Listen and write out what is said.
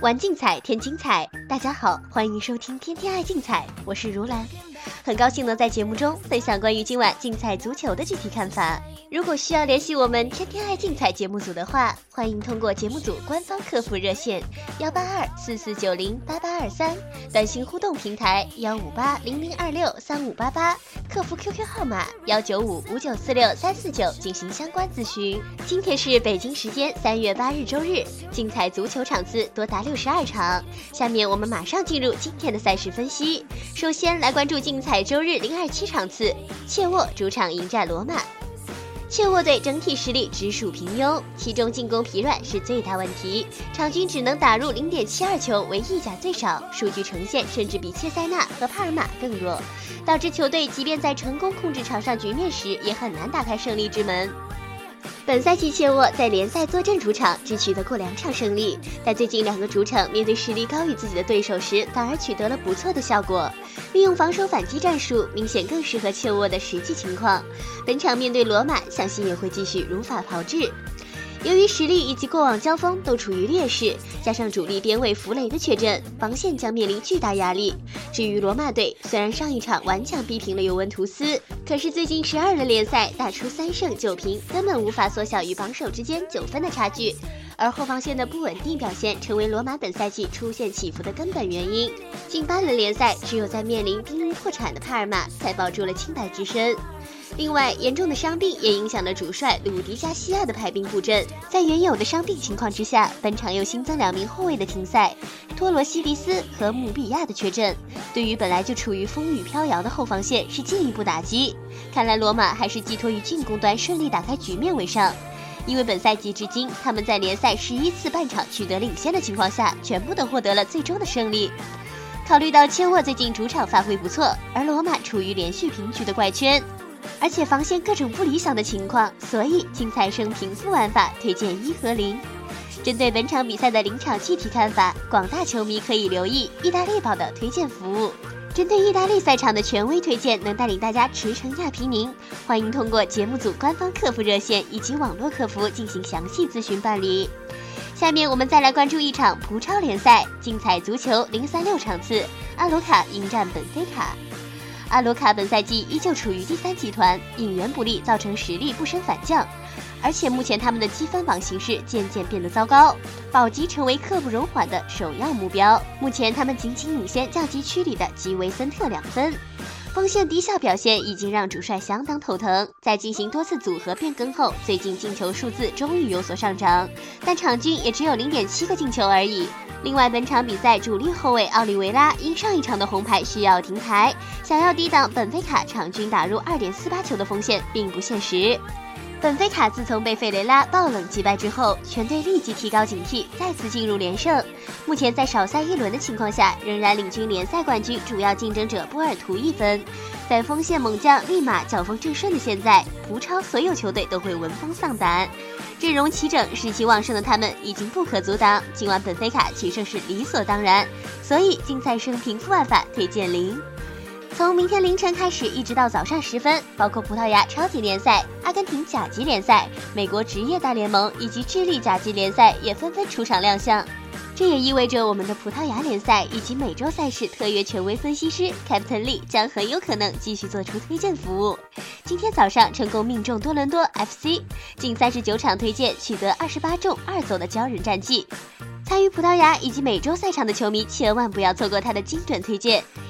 玩竞彩添精彩，大家好，欢迎收听天天爱竞彩，我是如兰，很高兴能在节目中分享关于今晚竞彩足球的具体看法。如果需要联系我们天天爱竞彩节目组的话，欢迎通过节目组官方客服热线幺八二四四九零八八二三，短信互动平台幺五八零零二六三五八八，客服 QQ 号码幺九五五九四六三四九进行相关咨询。今天是北京时间三月八日周日，竞彩足球场次多达六十二场。下面我们马上进入今天的赛事分析。首先来关注竞彩周日零二七场次，切沃主场迎战罗马。切沃队整体实力直属平庸，其中进攻疲软是最大问题，场均只能打入零点七二球，为意甲最少，数据呈现甚至比切塞纳和帕尔马更弱，导致球队即便在成功控制场上局面时，也很难打开胜利之门。本赛季切沃在联赛坐镇主场只取得过两场胜利，但最近两个主场面对实力高于自己的对手时，反而取得了不错的效果。利用防守反击战术，明显更适合切沃的实际情况。本场面对罗马，相信也会继续如法炮制。由于实力以及过往交锋都处于劣势，加上主力边卫弗雷的缺阵，防线将面临巨大压力。至于罗马队，虽然上一场顽强逼平了尤文图斯，可是最近十二轮联赛打出三胜九平，根本无法缩小与榜首之间九分的差距。而后防线的不稳定表现，成为罗马本赛季出现起伏的根本原因。近八轮联赛，只有在面临濒临破产的帕尔马，才保住了清白之身。另外，严重的伤病也影响了主帅鲁迪加西亚的排兵布阵。在原有的伤病情况之下，本场又新增两名后卫的停赛，托罗西迪斯和姆比亚的缺阵，对于本来就处于风雨飘摇的后防线是进一步打击。看来罗马还是寄托于进攻端顺利打开局面为上，因为本赛季至今，他们在联赛十一次半场取得领先的情况下，全部都获得了最终的胜利。考虑到切沃最近主场发挥不错，而罗马处于连续平局的怪圈。而且防线各种不理想的情况，所以竞彩生平负玩法推荐一和零。针对本场比赛的临场具体看法，广大球迷可以留意意大利宝的推荐服务。针对意大利赛场的权威推荐，能带领大家驰骋亚平宁。欢迎通过节目组官方客服热线以及网络客服进行详细咨询办理。下面我们再来关注一场葡超联赛竞彩足球零三六场次，阿卢卡迎战本菲卡。阿卢卡本赛季依旧处于第三集团，引援不利造成实力不升反降，而且目前他们的积分榜形势渐渐变得糟糕，保级成为刻不容缓的首要目标。目前他们仅仅领先降级区里的吉维森特两分，锋线低效表现已经让主帅相当头疼。在进行多次组合变更后，最近进球数字终于有所上涨，但场均也只有零点七个进球而已。另外，本场比赛主力后卫奥利维拉因上一场的红牌需要停牌，想要抵挡本菲卡场均打入二点四八球的锋线，并不现实。本菲卡自从被费雷拉爆冷击败之后，全队立即提高警惕，再次进入连胜。目前在少赛一轮的情况下，仍然领军联赛冠军主要竞争者波尔图一分。在锋线猛将立马脚风正顺的现在，葡超所有球队都会闻风丧胆。阵容齐整、士气旺盛的他们已经不可阻挡，今晚本菲卡取胜是理所当然。所以竞赛胜平负玩法推荐零。从明天凌晨开始，一直到早上时分，包括葡萄牙超级联赛、阿根廷甲级联赛、美国职业大联盟以及智利甲级联赛也纷纷出场亮相。这也意味着我们的葡萄牙联赛以及美洲赛事特约权威分析师 Captain Lee 将很有可能继续做出推荐服务。今天早上成功命中多伦多 FC，近三十九场推荐取得二十八中二走的骄人战绩。参与葡萄牙以及美洲赛场的球迷千万不要错过他的精准推荐。